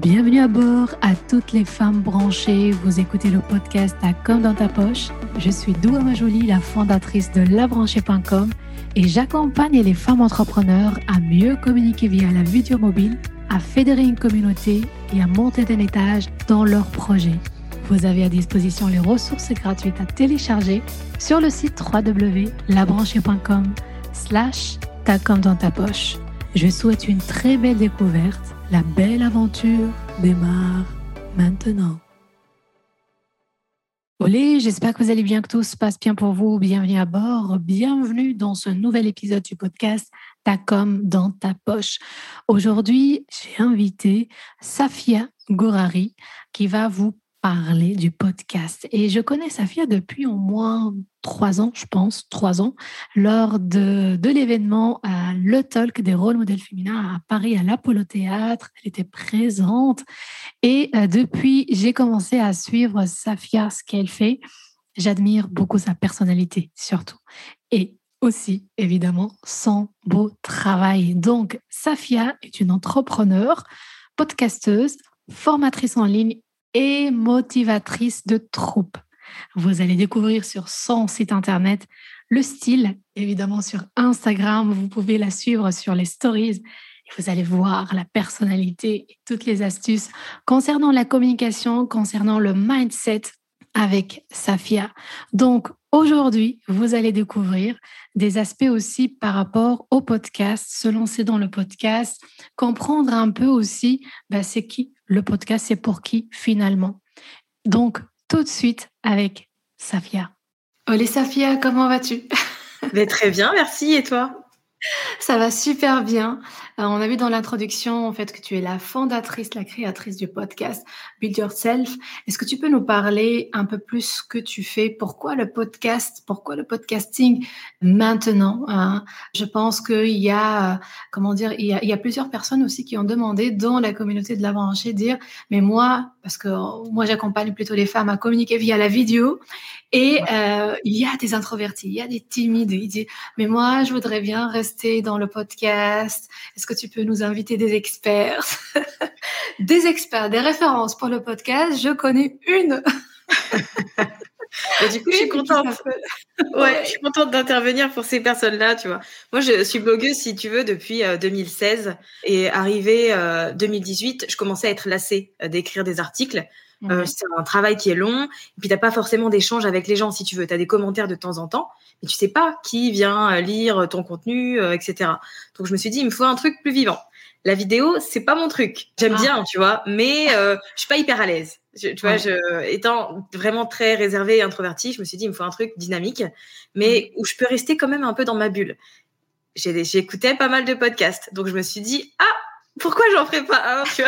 Bienvenue à bord à toutes les femmes branchées. Vous écoutez le podcast à Comme dans ta poche. Je suis Doua Majoli, la fondatrice de labranchée.com et j'accompagne les femmes entrepreneurs à mieux communiquer via la vidéo mobile, à fédérer une communauté et à monter d'un étage dans leurs projets. Vous avez à disposition les ressources gratuites à télécharger sur le site www.labranchée.com slash ta comme dans ta poche. Je souhaite une très belle découverte la belle aventure démarre maintenant. Olé, j'espère que vous allez bien, que tout se passe bien pour vous. Bienvenue à bord. Bienvenue dans ce nouvel épisode du podcast Ta com dans ta poche. Aujourd'hui, j'ai invité Safia Gorari qui va vous parler du podcast. Et je connais Safia depuis au moins trois ans, je pense, trois ans, lors de, de l'événement Le Talk des rôles modèles féminins à Paris, à l'Apollo Théâtre. Elle était présente. Et euh, depuis, j'ai commencé à suivre Safia, ce qu'elle fait. J'admire beaucoup sa personnalité, surtout. Et aussi, évidemment, son beau travail. Donc, Safia est une entrepreneure, podcasteuse, formatrice en ligne et motivatrice de troupes. Vous allez découvrir sur son site internet le style, évidemment sur Instagram. Vous pouvez la suivre sur les stories et vous allez voir la personnalité et toutes les astuces concernant la communication, concernant le mindset avec Safia. Donc aujourd'hui, vous allez découvrir des aspects aussi par rapport au podcast, se lancer dans le podcast, comprendre un peu aussi bah, c'est qui le podcast, c'est pour qui finalement? Donc tout de suite avec Safia. Olé Safia, comment vas-tu? Très bien, merci. Et toi? Ça va super bien. Euh, on a vu dans l'introduction en fait que tu es la fondatrice, la créatrice du podcast Build Yourself. Est-ce que tu peux nous parler un peu plus ce que tu fais? Pourquoi le podcast? Pourquoi le podcasting maintenant hein? Je pense qu'il y a comment dire, il y a, plusieurs personnes aussi qui ont demandé dans la communauté de la branchée dire mais moi parce que moi j'accompagne plutôt les femmes à communiquer via la vidéo et euh, il y a des introvertis, il y a des timides. Ils disent mais moi je voudrais bien rester dans le podcast. Est-ce que tu peux nous inviter des experts Des experts, des références pour le podcast. Je connais une. du coup, je suis contente. Ouais, je suis contente d'intervenir pour ces personnes-là, tu vois. Moi, je suis blogueuse, si tu veux, depuis 2016. Euh, et arrivé 2018, je commençais à être lassée euh, d'écrire des articles. Euh, c'est un travail qui est long. Et puis, t'as pas forcément d'échange avec les gens, si tu veux. Tu as des commentaires de temps en temps, mais tu sais pas qui vient lire ton contenu, etc. Donc, je me suis dit, il me faut un truc plus vivant. La vidéo, c'est pas mon truc. J'aime ah. bien, tu vois, mais euh, je suis pas hyper à l'aise. tu vois, je, étant vraiment très réservée et introvertie, je me suis dit, il me faut un truc dynamique, mais où je peux rester quand même un peu dans ma bulle. J'écoutais pas mal de podcasts, donc je me suis dit, ah, pourquoi j'en ferais pas un, tu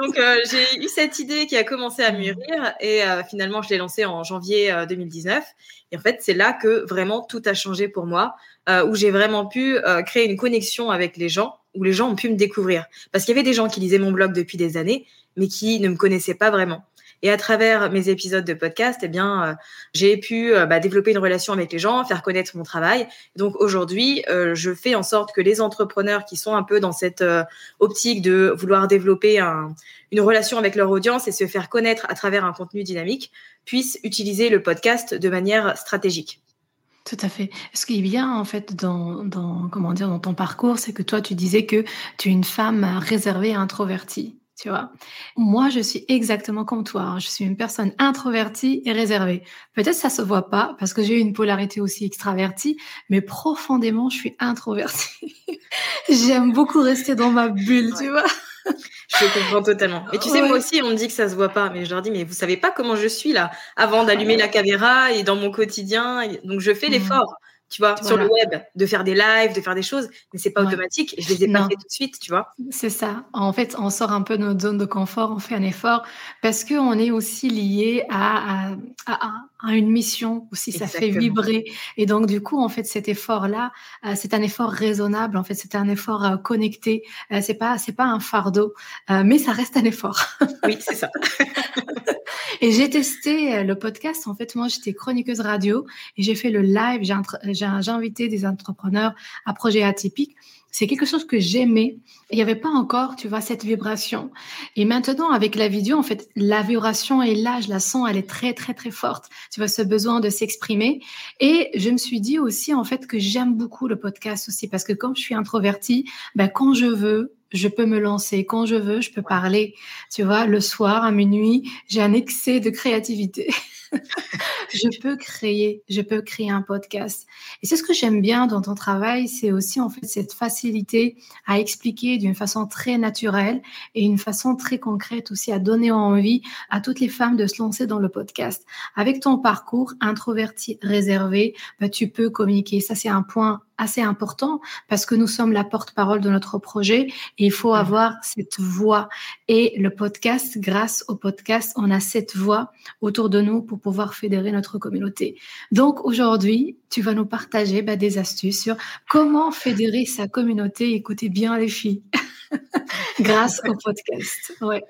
Donc euh, j'ai eu cette idée qui a commencé à mûrir et euh, finalement je l'ai lancée en janvier 2019. Et en fait, c'est là que vraiment tout a changé pour moi, où j'ai vraiment pu créer une connexion avec les gens où les gens ont pu me découvrir. Parce qu'il y avait des gens qui lisaient mon blog depuis des années, mais qui ne me connaissaient pas vraiment. Et à travers mes épisodes de podcast, eh bien, euh, j'ai pu euh, bah, développer une relation avec les gens, faire connaître mon travail. Donc aujourd'hui, euh, je fais en sorte que les entrepreneurs qui sont un peu dans cette optique de vouloir développer une relation avec leur audience et se faire connaître à travers un contenu dynamique puissent utiliser le podcast de manière stratégique. Tout à fait. Ce qui est bien en fait dans, dans comment dire dans ton parcours, c'est que toi tu disais que tu es une femme réservée et introvertie. Tu vois, moi je suis exactement comme toi. Je suis une personne introvertie et réservée. Peut-être ça se voit pas parce que j'ai une polarité aussi extravertie, mais profondément je suis introvertie. J'aime beaucoup rester dans ma bulle, tu vois. Je comprends totalement. Et tu sais, moi aussi, on me dit que ça se voit pas, mais je leur dis, mais vous savez pas comment je suis là, avant d'allumer la caméra et dans mon quotidien. Donc, je fais mmh. Tu vois, sur le web, de faire des lives, de faire des choses, mais c'est pas automatique. Je les ai pas fait tout de suite, tu vois. C'est ça. En fait, on sort un peu de notre zone de confort, on fait un effort parce qu'on est aussi lié à, à, à, une mission aussi. Ça fait vibrer. Et donc, du coup, en fait, cet effort-là, euh, c'est un effort raisonnable. En fait, c'est un effort euh, connecté. Euh, c'est pas, c'est pas un fardeau, mais ça reste un effort. oui, c'est ça. et j'ai testé le podcast. En fait, moi, j'étais chroniqueuse radio et j'ai fait le live. J'ai j'ai invité des entrepreneurs à projets atypiques. C'est quelque chose que j'aimais. Il n'y avait pas encore, tu vois, cette vibration. Et maintenant, avec la vidéo, en fait, la vibration est là, je la sens, elle est très, très, très forte. Tu vois, ce besoin de s'exprimer. Et je me suis dit aussi, en fait, que j'aime beaucoup le podcast aussi, parce que comme je suis introvertie, ben, quand je veux, je peux me lancer quand je veux, je peux parler. Tu vois, le soir, à minuit, j'ai un excès de créativité. je peux créer, je peux créer un podcast. Et c'est ce que j'aime bien dans ton travail, c'est aussi en fait cette facilité à expliquer d'une façon très naturelle et une façon très concrète aussi à donner envie à toutes les femmes de se lancer dans le podcast. Avec ton parcours introverti, réservé, bah, tu peux communiquer. Ça, c'est un point assez important parce que nous sommes la porte-parole de notre projet et il faut avoir cette voix. Et le podcast, grâce au podcast, on a cette voix autour de nous pour pouvoir fédérer notre communauté. Donc aujourd'hui, tu vas nous partager bah, des astuces sur comment fédérer sa communauté. Écoutez bien les filles, grâce au podcast. Ouais.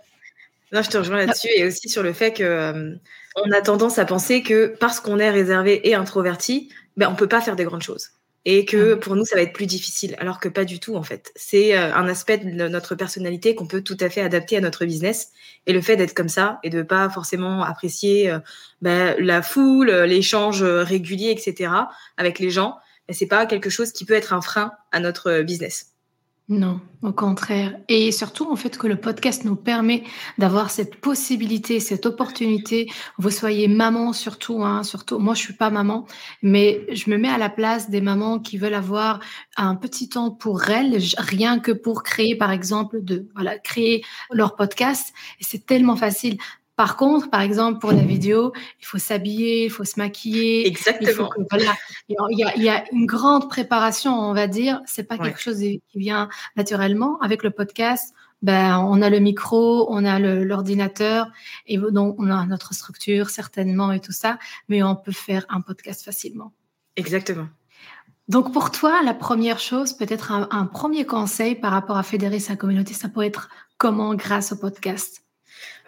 Non, je te rejoins là-dessus et aussi sur le fait que euh, on a tendance à penser que parce qu'on est réservé et introverti, ben, on peut pas faire des grandes choses et que pour nous ça va être plus difficile alors que pas du tout en fait. C'est euh, un aspect de notre personnalité qu'on peut tout à fait adapter à notre business. Et le fait d'être comme ça et de pas forcément apprécier euh, bah, la foule l'échange régulier etc avec les gens bah, c'est pas quelque chose qui peut être un frein à notre business non, au contraire. Et surtout, en fait, que le podcast nous permet d'avoir cette possibilité, cette opportunité. Vous soyez maman, surtout, hein, surtout. Moi, je suis pas maman, mais je me mets à la place des mamans qui veulent avoir un petit temps pour elles, rien que pour créer, par exemple, de, voilà, créer leur podcast. Et c'est tellement facile. Par contre, par exemple, pour la vidéo, il faut s'habiller, il faut se maquiller. Exactement. Il, y a, une grande préparation, on va dire. C'est pas quelque chose qui vient naturellement. Avec le podcast, ben, on a le micro, on a l'ordinateur, et donc on a notre structure certainement et tout ça, mais on peut faire un podcast facilement. Exactement. Donc pour toi, la première chose, peut-être un, un premier conseil par rapport à fédérer sa communauté, ça peut être comment grâce au podcast?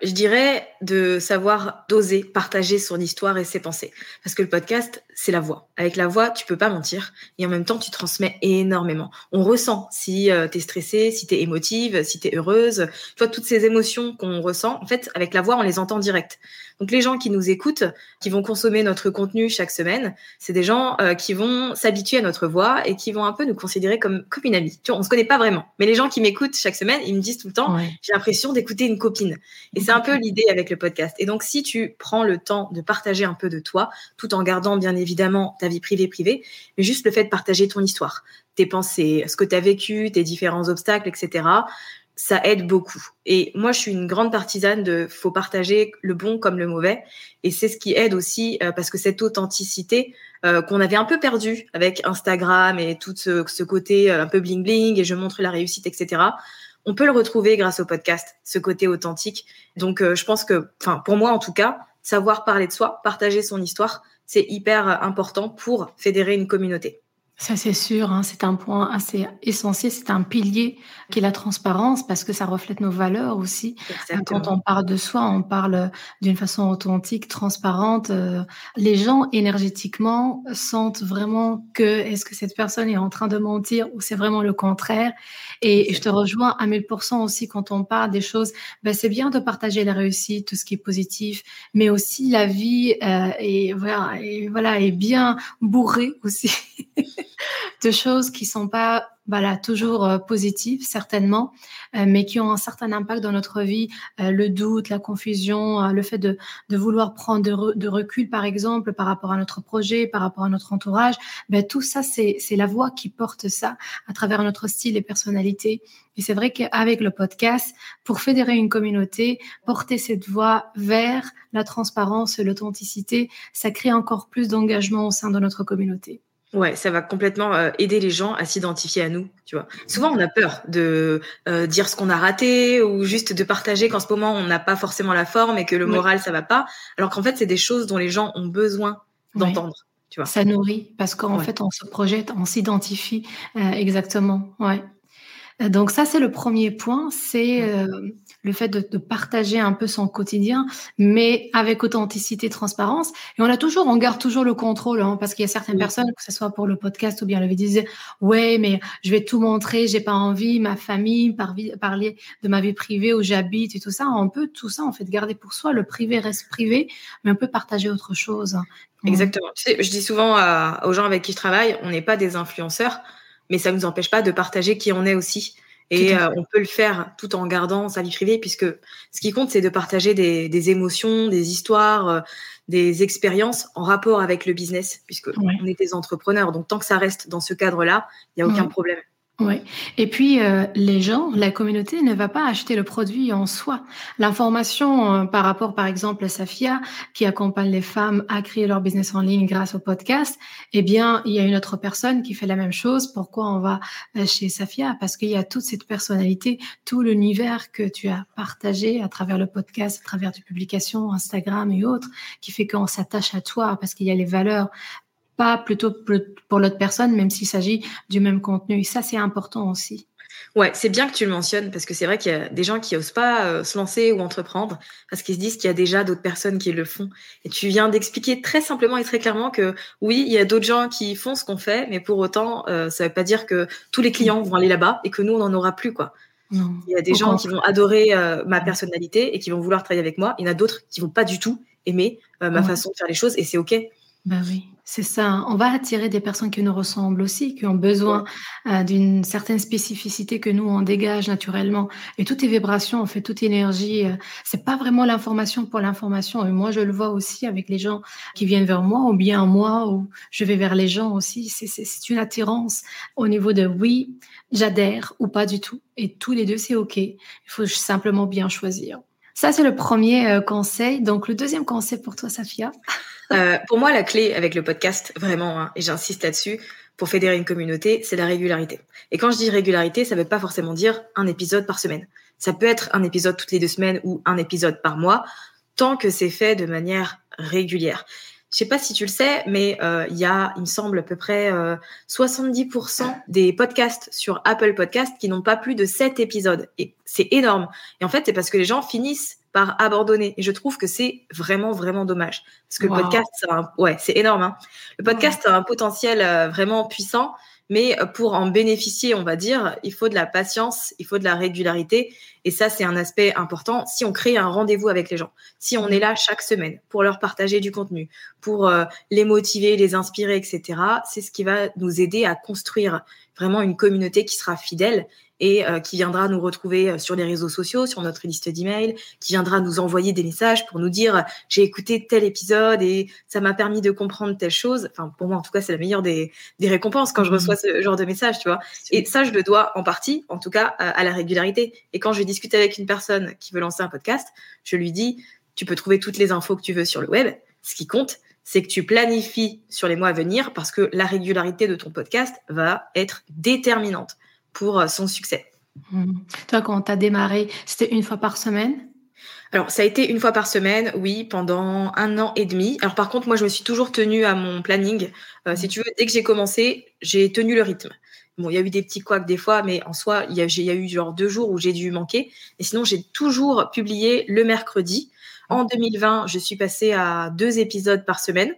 Je dirais de savoir doser, partager son histoire et ses pensées. Parce que le podcast, c'est la voix. Avec la voix, tu peux pas mentir et en même temps, tu transmets énormément. On ressent si euh, tu es stressée, si tu es émotive, si tu es heureuse. Tu vois, toutes ces émotions qu'on ressent, en fait, avec la voix, on les entend direct. Donc les gens qui nous écoutent, qui vont consommer notre contenu chaque semaine, c'est des gens euh, qui vont s'habituer à notre voix et qui vont un peu nous considérer comme, comme une amie. Tu vois, on se connaît pas vraiment. Mais les gens qui m'écoutent chaque semaine, ils me disent tout le temps, j'ai l'impression d'écouter une copine. Et c'est un peu l'idée avec le podcast. Et donc si tu prends le temps de partager un peu de toi, tout en gardant bien évidemment ta vie privée privée, mais juste le fait de partager ton histoire, tes pensées, ce que tu as vécu, tes différents obstacles, etc ça aide beaucoup. Et moi, je suis une grande partisane de faut partager le bon comme le mauvais. Et c'est ce qui aide aussi euh, parce que cette authenticité euh, qu'on avait un peu perdue avec Instagram et tout ce, côté euh, un peu bling bling et je montre la réussite, etc. On peut le retrouver grâce au podcast, ce côté authentique. Donc, je pense que, enfin, pour moi en tout cas, savoir parler de soi, partager son histoire, c'est hyper important pour fédérer une communauté. Ça, c'est sûr, hein, c'est un point assez essentiel, c'est un pilier qui est la transparence parce que ça reflète nos valeurs aussi. Quand on parle de soi, on parle d'une façon authentique, transparente. Euh, les gens énergétiquement sentent vraiment que est-ce que cette personne est en train de mentir ou c'est vraiment le contraire. Et je te rejoins à 1000% aussi quand on parle des choses. Ben, c'est bien de partager la réussite, tout ce qui est positif, mais aussi la vie euh, et voilà, et voilà est bien bourrée aussi. de choses qui sont pas voilà, toujours euh, positives, certainement, euh, mais qui ont un certain impact dans notre vie. Euh, le doute, la confusion, le fait de, de vouloir prendre de, recul, par exemple, par rapport à notre projet, par rapport à notre entourage. Ben, tout ça, c'est la voix qui porte ça à travers notre style et personnalité. Et c'est vrai qu'avec le podcast, pour fédérer une communauté, porter cette voix vers la transparence l'authenticité, ça crée encore plus d'engagement au sein de notre communauté. Ouais, ça va complètement euh, aider les gens à s'identifier à nous, tu vois. Souvent, on a peur de euh, dire ce qu'on a raté ou juste de partager qu'en ce moment, on n'a pas forcément la forme et que le moral, ça va pas. Alors qu'en fait, c'est des choses dont les gens ont besoin d'entendre, tu vois. Ça nourrit parce qu'en fait, on se projette, on s'identifie euh, exactement, ouais. Donc ça, c'est le premier point, c'est euh, le fait de, partager un peu son quotidien, mais avec authenticité, transparence. Et on a toujours, on garde toujours le contrôle, hein, parce qu'il y a certaines personnes, que ce soit pour le podcast ou bien le vidéo, disent ouais, mais je vais tout montrer, j'ai pas envie, ma famille, parler de ma vie privée où j'habite et tout ça. On peut tout ça en fait garder pour soi. Le privé reste privé, mais on peut partager autre chose. Exactement. je dis souvent aux gens avec qui je travaille, on n'est pas des influenceurs, mais ça ne nous empêche pas de partager qui on est aussi. Et euh, on peut le faire tout en gardant sa vie privée, puisque ce qui compte, c'est de partager des, émotions, des histoires, euh, des expériences en rapport avec le business, puisque on est des entrepreneurs. Donc tant que ça reste dans ce cadre-là, il n'y a aucun problème. Oui. Et puis, euh, les gens, la communauté ne va pas acheter le produit en soi. L'information euh, par rapport, par exemple, à Safia, qui accompagne les femmes à créer leur business en ligne grâce au podcast, eh bien, il y a une autre personne qui fait la même chose. Pourquoi on va euh, chez Safia? Parce qu'il y a toute cette personnalité, tout l'univers que tu as partagé à travers le podcast, à travers tes publications, Instagram et autres, qui fait qu'on s'attache à toi parce qu'il y a les valeurs pas plutôt pour l'autre personne, même s'il s'agit du même contenu. Et ça, c'est important aussi. Ouais, c'est bien que tu le mentionnes parce que c'est vrai qu'il y a des gens qui osent pas euh, se lancer ou entreprendre parce qu'ils se disent qu'il y a déjà d'autres personnes qui le font. Et tu viens d'expliquer très simplement et très clairement que oui, il y a d'autres gens qui font ce qu'on fait, mais pour autant, euh, ça veut pas dire que tous les clients vont aller là-bas et que nous, on n'en aura plus, quoi. il y a des gens qui vont adorer euh, ma personnalité et qui vont vouloir travailler avec moi. Il y en a d'autres qui vont pas du tout aimer ma façon de faire les choses et c'est OK. Ben oui, c'est ça. On va attirer des personnes qui nous ressemblent aussi, qui ont besoin euh, d'une certaine spécificité que nous on dégage naturellement. Et toutes les vibrations, en fait, toute énergie, euh, c'est pas vraiment l'information pour l'information. Et moi, je le vois aussi avec les gens qui viennent vers moi, ou bien moi, ou je vais vers les gens aussi. C'est une attirance au niveau de oui, j'adhère ou pas du tout. Et tous les deux, c'est ok. Il faut simplement bien choisir. Ça, c'est le premier euh, conseil. Donc, le deuxième conseil pour toi, Safia. Euh, pour moi, la clé avec le podcast, vraiment, hein, et j'insiste là-dessus, pour fédérer une communauté, c'est la régularité. Et quand je dis régularité, ça ne veut pas forcément dire un épisode par semaine. Ça peut être un épisode toutes les deux semaines ou un épisode par mois, tant que c'est fait de manière régulière. Je sais pas si tu le sais, mais euh, il y a, il me semble, à peu près 70% des podcasts sur Apple Podcast qui n'ont pas plus de 7 épisodes. Et c'est énorme. Et en fait, c'est parce que les gens finissent par abandonner. Et je trouve que c'est vraiment, vraiment dommage. Parce que le podcast, ouais, c'est énorme. Hein. Le podcast a un potentiel euh, vraiment puissant, mais euh, pour en bénéficier, on va dire, il faut de la patience, il faut de la régularité. Et ça, c'est un aspect important. Si on crée un rendez-vous avec les gens, si on est là chaque semaine pour leur partager du contenu, pour euh, les motiver, les inspirer, etc., c'est ce qui va nous aider à construire vraiment une communauté qui sera fidèle et euh, qui viendra nous retrouver euh, sur les réseaux sociaux, sur notre liste d'emails, qui viendra nous envoyer des messages pour nous dire j'ai écouté tel épisode et ça m'a permis de comprendre telle chose. Enfin, pour moi, en tout cas, c'est la meilleure des, des récompenses quand je reçois ce genre de message, tu vois. Et ça, je le dois en partie, en tout cas, à, la régularité. Et quand je discute avec une personne qui veut lancer un podcast, je lui dis tu peux trouver toutes les infos que tu veux sur le web. Ce qui compte, c'est que tu planifies sur les mois à venir parce que la régularité de ton podcast va être déterminante pour euh, son succès. Mmh. Toi, quand tu as démarré, c'était une fois par semaine? Alors, ça a été une fois par semaine, oui, pendant un an et demi. Alors, par contre, moi, je me suis toujours tenue à mon planning. Euh, si mmh. tu veux, dès que j'ai commencé, j'ai tenu le rythme. Bon, il y a eu des petits couacs des fois, mais en soi, il y y a eu genre deux jours où j'ai dû manquer. Et sinon, j'ai toujours publié le mercredi. En 2020, je suis passée à deux épisodes par semaine.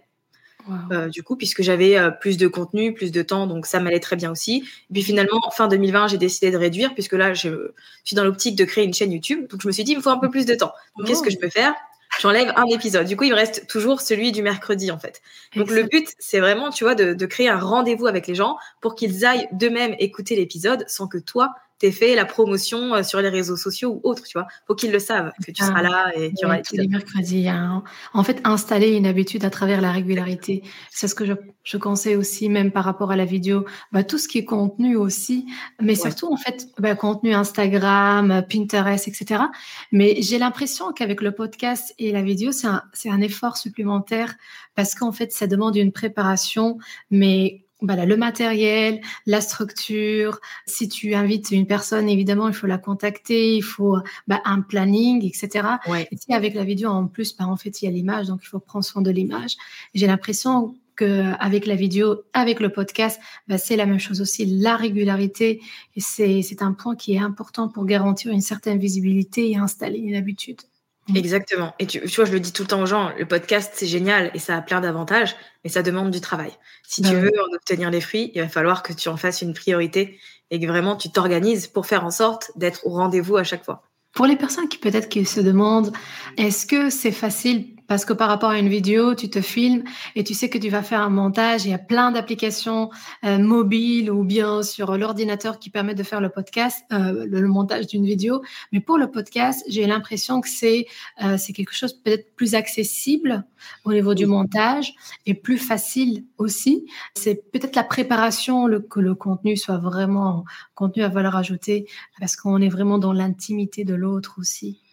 Euh, du coup, puisque j'avais euh, plus de contenu, plus de temps, donc ça m'allait très bien aussi. Et puis finalement, fin 2020, j'ai décidé de réduire, puisque là, je suis dans l'optique de créer une chaîne YouTube. Donc je me suis dit, il me faut un peu plus de temps. Donc qu'est-ce que je peux faire? J'enlève un épisode. Du coup, il me reste toujours celui du mercredi, en fait. Donc le but, c'est vraiment, tu vois, de, de créer un rendez-vous avec les gens pour qu'ils aillent d'eux-mêmes écouter l'épisode sans que toi, t'es fait la promotion euh, sur les réseaux sociaux ou autres, tu vois. Faut qu'ils le savent, que tu seras là et qu'il y aura tous les mercredis. Hein. En fait, installer une habitude à travers la régularité. C'est ce que je, je conseille aussi, même par rapport à la vidéo. Bah, tout ce qui est contenu aussi, mais surtout, en fait, bah, contenu Instagram, Pinterest, etc. Mais j'ai l'impression qu'avec le podcast et la vidéo, c'est un, c'est un effort supplémentaire parce qu'en fait, ça demande une préparation, mais voilà, le matériel, la structure. Si tu invites une personne, évidemment, il faut la contacter, il faut bah, un planning, etc. Et si avec la vidéo en plus, bah, en fait, il y a l'image, donc il faut prendre soin de l'image. J'ai l'impression qu'avec la vidéo, avec le podcast, bah, c'est la même chose aussi. La régularité, et c'est un point qui est important pour garantir une certaine visibilité et installer une habitude. Mm. Exactement. Et tu, vois, je le dis tout le temps aux gens, le podcast, c'est génial et ça a plein d'avantages, mais ça demande du travail. Si tu bah veux en obtenir les fruits, il va falloir que tu en fasses une priorité et que vraiment tu t'organises pour faire en sorte d'être au rendez-vous à chaque fois. Pour les personnes qui peut-être qui se demandent, est-ce que c'est facile parce que par rapport à une vidéo, tu te filmes et tu sais que tu vas faire un montage. Il y a plein d'applications euh, mobiles ou bien sur l'ordinateur qui permettent de faire le podcast, euh, le, montage d'une vidéo. Mais pour le podcast, j'ai l'impression que c'est euh, c'est quelque chose peut-être plus accessible au niveau du montage et plus facile aussi. C'est peut-être la préparation, le, que le contenu soit vraiment contenu à valeur ajoutée parce qu'on est vraiment dans l'intimité de l'autre aussi.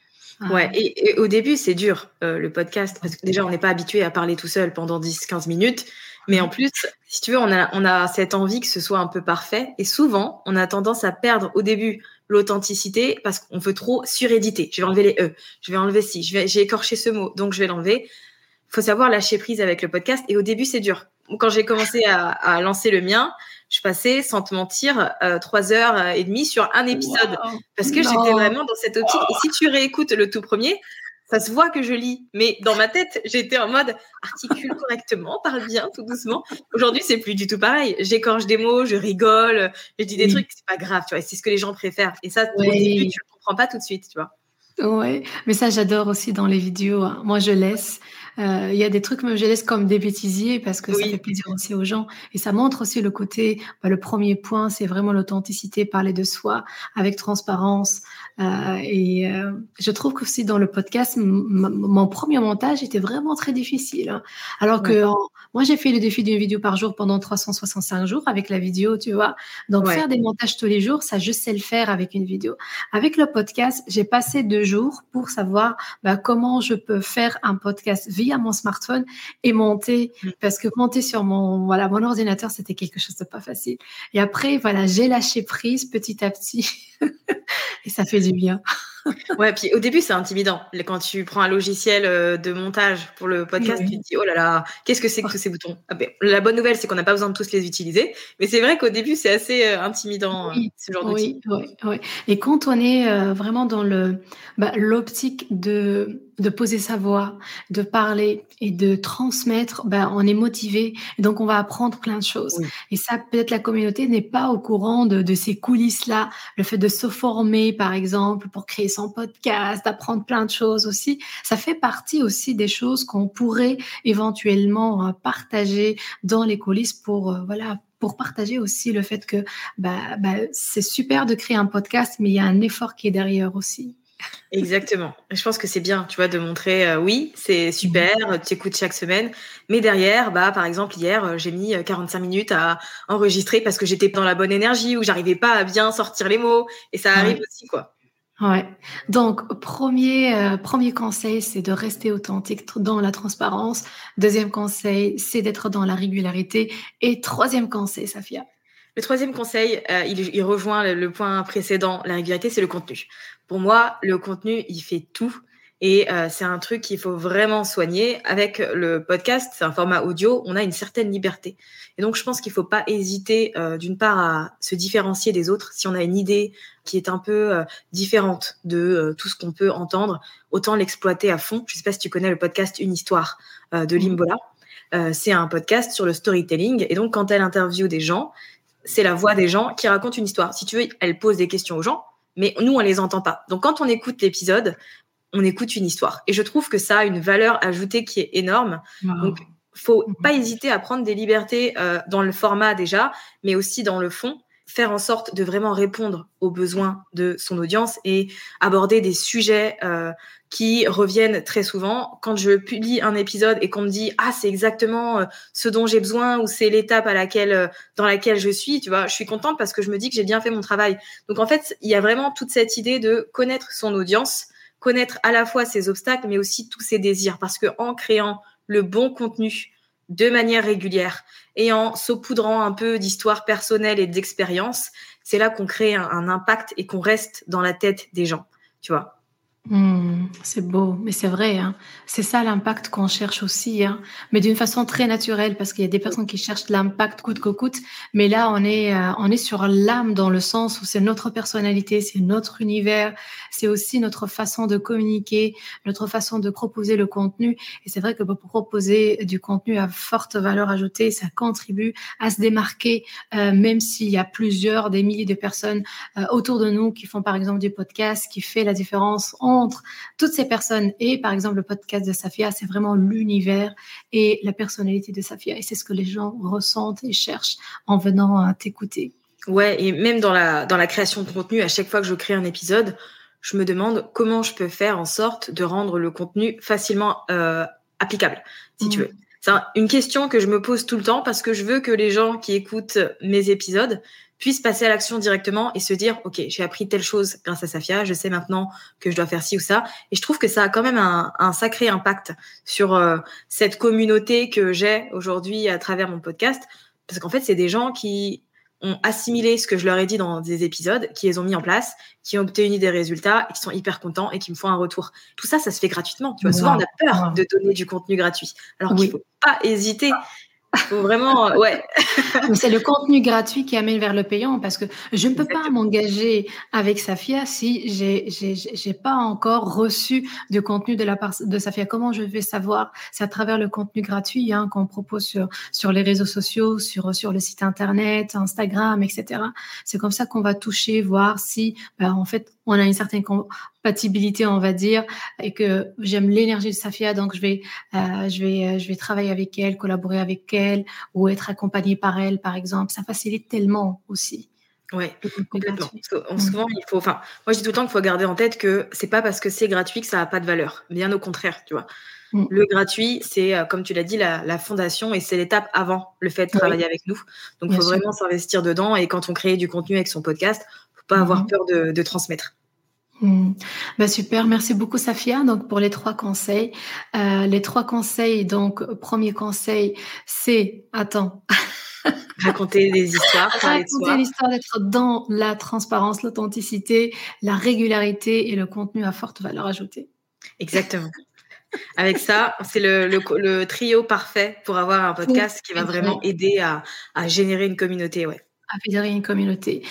Ouais, et, au début, c'est dur, euh, le podcast, parce que déjà, on n'est pas habitué à parler tout seul pendant 10-15 minutes. Mais en plus, si tu veux, on a, on a cette envie que ce soit un peu parfait. Et souvent, on a tendance à perdre au début l'authenticité parce qu'on veut trop suréditer. Je vais enlever les E, je vais enlever ci, je vais, j'ai écorché ce mot, donc je vais l'enlever. faut savoir lâcher prise avec le podcast. Et au début, c'est dur. Quand j'ai commencé à, à lancer le mien, je passais, sans te mentir, euh, trois heures et demie sur un épisode. Parce que j'étais vraiment dans cette optique. Et si tu réécoutes le tout premier, ça se voit que je lis. Mais dans ma tête, j'étais en mode articule correctement, parle bien, tout doucement. Aujourd'hui, c'est plus du tout pareil. J'écorche des mots, je rigole, je dis des trucs, c'est pas grave, tu vois. C'est ce que les gens préfèrent. Et ça, au début, tu le comprends pas tout de suite, tu vois. Ouais, mais ça j'adore aussi dans les vidéos. Hein. Moi je laisse. Il y a des trucs même je laisse comme des bêtisiers parce que ça fait plaisir aussi aux gens et ça montre aussi le côté. Bah, le premier point c'est vraiment l'authenticité, parler de soi avec transparence. Euh, et euh, je trouve que aussi dans le podcast, mon premier montage était vraiment très difficile. Hein. Alors que moi j'ai fait le défi d'une vidéo par jour pendant 365 jours avec la vidéo, tu vois. Donc faire des montages tous les jours, ça je sais le faire avec une vidéo. Avec le podcast, j'ai passé deux jours pour savoir bah, comment je peux faire un podcast via mon smartphone et monter mm. parce que monter sur mon voilà mon ordinateur c'était quelque chose de pas facile. Et après voilà j'ai lâché prise petit à petit et ça fait du bien. ouais, puis au début, c'est intimidant. Quand tu prends un logiciel euh, de montage pour le podcast, tu te dis, oh là là, qu'est-ce que c'est que tous ces boutons? Ah ben, La bonne nouvelle, c'est qu'on n'a pas besoin de tous les utiliser. Mais c'est vrai qu'au début, c'est assez euh, intimidant, euh, ce genre d'outil. Oui, oui, Et quand on est vraiment dans le bah, l'optique de de poser sa voix, de parler et de transmettre, ben, on est motivé. Et donc, on va apprendre plein de choses. Et ça, peut-être la communauté n'est pas au courant de, de ces coulisses-là. Le fait de se former, par exemple, pour créer son podcast, d'apprendre plein de choses aussi. Ça fait partie aussi des choses qu'on pourrait éventuellement euh, partager dans les coulisses pour, euh, voilà, pour partager aussi le fait que bah, bah, c'est super de créer un podcast, mais il y a un effort qui est derrière aussi. Exactement. Je pense que c'est bien, tu vois, de montrer, euh, oui, c'est super, mhm. tu écoutes chaque semaine, mais derrière, bah, par exemple, hier, j'ai mis 45 euh, minutes à enregistrer parce que j'étais dans la bonne énergie ou j'arrivais pas à bien sortir les mots, et ça arrive aussi, quoi. Ouais. Donc, premier, premier conseil, c'est de rester authentique dans la transparence. Deuxième conseil, c'est d'être dans la régularité. Et troisième conseil, Safia. Le troisième conseil, il, rejoint le, point précédent, la régularité, c'est le contenu pour moi, le contenu, il fait tout. Et euh, c'est un truc qu'il faut vraiment soigner. Avec le podcast, c'est un format audio, on a une certaine liberté. Et donc, je pense qu'il ne faut pas hésiter, euh, d'une part, à se différencier des autres. Si on a une idée qui est un peu euh, différente de tout ce qu'on peut entendre, autant l'exploiter à fond. Je ne sais pas si tu connais le podcast Une histoire de Limbola. c'est un podcast sur le storytelling. Et donc, quand elle interviewe des gens, c'est la voix des gens qui racontent une histoire. Si tu veux, elle pose des questions aux gens mais nous, on les entend pas. Donc, quand on écoute l'épisode, on écoute une histoire. Et je trouve que ça a une valeur ajoutée qui est énorme. Donc, faut mhm. pas hésiter à prendre des libertés euh, dans le format déjà, mais aussi dans le fond, faire en sorte de vraiment répondre aux besoins de son audience et aborder des sujets euh, qui reviennent très souvent. Quand je publie un épisode et qu'on me dit ah c'est exactement euh, ce dont j'ai besoin ou c'est l'étape à laquelle euh, dans laquelle je suis, tu vois, je suis contente parce que je me dis que j'ai bien fait mon travail. Donc en fait, il y a vraiment toute cette idée de connaître son audience, connaître à la fois ses obstacles mais aussi tous ses désirs parce que en créant le bon contenu de manière régulière et en saupoudrant un peu d'histoire personnelle et d'expérience, c'est là qu'on crée un impact et qu'on reste dans la tête des gens, tu vois. Mmh, c'est beau, mais c'est vrai. Hein. C'est ça l'impact qu'on cherche aussi, hein. mais d'une façon très naturelle, parce qu'il y a des personnes qui cherchent l'impact coûte que coûte. Mais là, on est, euh, on est sur l'âme dans le sens où c'est notre personnalité, c'est notre univers, c'est aussi notre façon de communiquer, notre façon de proposer le contenu. Et c'est vrai que pour proposer du contenu à forte valeur ajoutée, ça contribue à se démarquer, euh, même s'il y a plusieurs, des milliers de personnes euh, autour de nous qui font par exemple du podcast, qui fait la différence entre toutes ces personnes. Et par exemple, le podcast de Safia, c'est vraiment l'univers et la personnalité de Safia. Et c'est ce que les gens ressentent et cherchent en venant à t'écouter. Ouais, et même dans la, dans la création de contenu, à chaque fois que je crée un épisode, je me demande comment je peux faire en sorte de rendre le contenu facilement euh, applicable, si tu mmh. veux. C'est une question que je me pose tout le temps parce que je veux que les gens qui écoutent mes épisodes puisse passer à l'action directement et se dire, OK, j'ai appris telle chose grâce à Safia, je sais maintenant que je dois faire ci ou ça. Et je trouve que ça a quand même un, un sacré impact sur euh, cette communauté que j'ai aujourd'hui à travers mon podcast. Parce qu'en fait, c'est des gens qui ont assimilé ce que je leur ai dit dans des épisodes, qui les ont mis en place, qui ont obtenu des résultats, et qui sont hyper contents et qui me font un retour. Tout ça, ça se fait gratuitement. Tu vois, souvent, on a peur de donner du contenu gratuit. Alors qu'il faut pas hésiter faut vraiment, euh, ouais. c'est le contenu gratuit qui amène vers le payant parce que je ne peux pas m'engager avec Safia si j'ai, j'ai, j'ai pas encore reçu du contenu de la part de Safia. Comment je vais savoir? C'est à travers le contenu gratuit hein, qu'on propose sur, sur les réseaux sociaux, sur, sur le site internet, Instagram, etc. C'est comme ça qu'on va toucher, voir si, ben, en fait, on a une certaine compatibilité, on va dire, et que j'aime l'énergie de Safia, donc je vais, euh, je vais, euh, je vais travailler avec elle, collaborer avec elle, ou être accompagnée par elle, par exemple. Ça facilite tellement aussi. Ouais, complètement. Mm. Souvent, il faut, enfin, moi je dis tout le temps qu'il faut garder en tête que c'est pas parce que c'est gratuit que ça n'a pas de valeur. Bien au contraire, tu vois. Mm. Le gratuit, c'est, euh, comme tu l'as dit, la, fondation et c'est l'étape avant le fait de travailler avec nous. Donc, il faut vraiment s'investir dedans et quand on crée du contenu avec son podcast, pas avoir mhm. peur de, transmettre. Hmm. Bah, super, merci beaucoup Safia donc pour les trois conseils. Euh, les trois conseils, donc premier conseil, c'est attends. Raconter des histoires. Raconter l'histoire d'être dans la transparence, l'authenticité, la régularité et le contenu à forte valeur ajoutée. Exactement. Avec ça, c'est le, trio parfait pour avoir un podcast qui va vraiment aider à, à générer une communauté. Ouais à fédérer une communauté.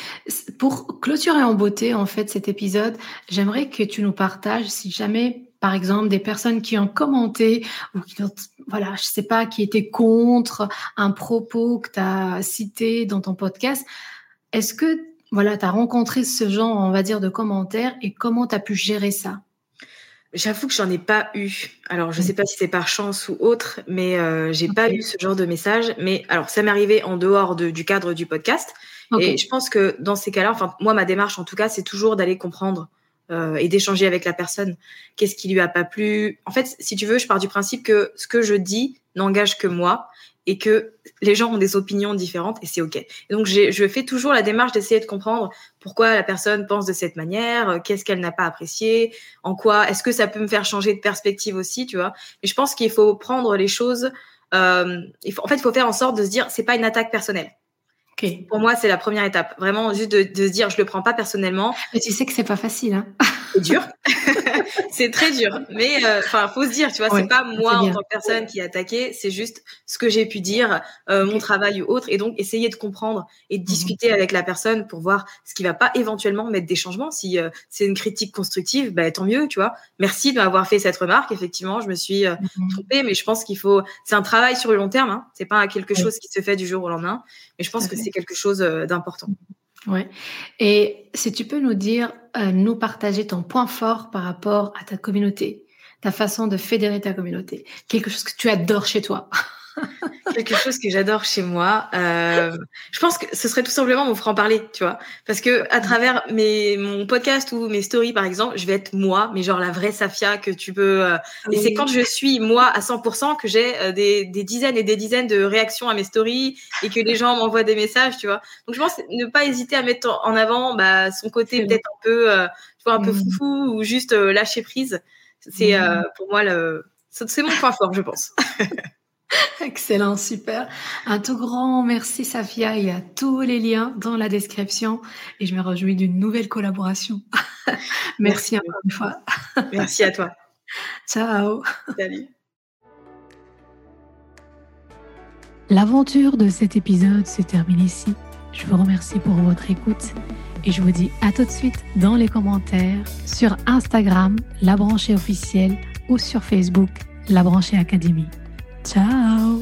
Pour clôturer en beauté, en fait, cet épisode, j'aimerais que tu nous partages si jamais, par exemple, des personnes qui ont commenté ou qui ont, voilà, je sais pas, qui étaient contre un propos que tu as cité dans ton podcast. Est-ce que, voilà, tu as rencontré ce genre, on va dire, de commentaires et comment tu as pu gérer ça? J'avoue que j'en ai pas eu. Alors, je sais pas si c'est par chance ou autre, mais euh, j'ai pas eu ce genre de message. Mais alors, ça m'est arrivé en dehors de, du cadre du podcast. Et je pense que dans ces cas-là, enfin, moi, ma démarche, en tout cas, c'est toujours d'aller comprendre euh, et d'échanger avec la personne. Qu'est-ce qui lui a pas plu En fait, si tu veux, je pars du principe que ce que je dis n'engage que moi et que les gens ont des opinions différentes et c'est ok. Donc je fais toujours la démarche d'essayer de comprendre pourquoi la personne pense de cette manière, euh, qu'est-ce qu'elle n'a pas apprécié, en quoi, est-ce que ça peut me faire changer de perspective aussi, tu vois. Et je pense qu'il faut prendre les choses. Euh, en fait, il faut faire en sorte de se dire c'est pas une attaque personnelle. Okay. Pour moi, c'est la première étape. Vraiment, juste de, de, se dire, je le prends pas personnellement. Mais tu sais que c'est pas facile. Hein c'est dur. c'est très dur. Mais euh, enfin, faut se dire, tu vois, c'est pas moi en tant que personne qui a attaqué, c'est juste ce que j'ai pu dire, euh, mon travail ou autre. Et donc, essayer de comprendre et de mhm. discuter avec la personne pour voir ce qui va pas éventuellement mettre des changements. Si euh, c'est une critique constructive, bah, tant mieux, tu vois. Merci de m'avoir fait cette remarque. Effectivement, je me suis euh, mhm. trompée, mais je pense qu'il faut. C'est un travail sur le long terme. Hein. C'est pas quelque chose qui se fait du jour au lendemain. Mais je pense que c'est quelque chose d'important. Ouais. Et si tu peux nous dire, euh, nous partager ton point fort par rapport à ta communauté, ta façon de fédérer ta communauté, quelque chose que tu adores chez toi. quelque chose que j'adore chez moi. Euh, je pense que ce serait tout simplement mon franc-parler, tu vois. Parce que à travers mes, mon podcast ou mes stories, par exemple, je vais être moi, mais genre la vraie Safia que tu peux... Euh, et c'est quand je suis moi à 100% que j'ai euh, des, des, dizaines et des dizaines de réactions à mes stories et que les gens m'envoient des messages, tu vois. Donc je pense ne pas hésiter à mettre en avant bah, son côté peut-être un peu, euh, tu vois, un peu mmh. foufou ou juste lâcher prise. C'est mmh. pour moi le... C'est mon point fort, je pense. Excellent, super. Un tout grand merci Safia. Il y a tous les liens dans la description et je me réjouis d'une nouvelle collaboration. merci, merci encore une fois. Merci à toi. Ciao. Salut. L'aventure de cet épisode se termine ici. Je vous remercie pour votre écoute et je vous dis à tout de suite dans les commentaires sur Instagram, La Branchée officielle ou sur Facebook, La Branchée Académie. Ciao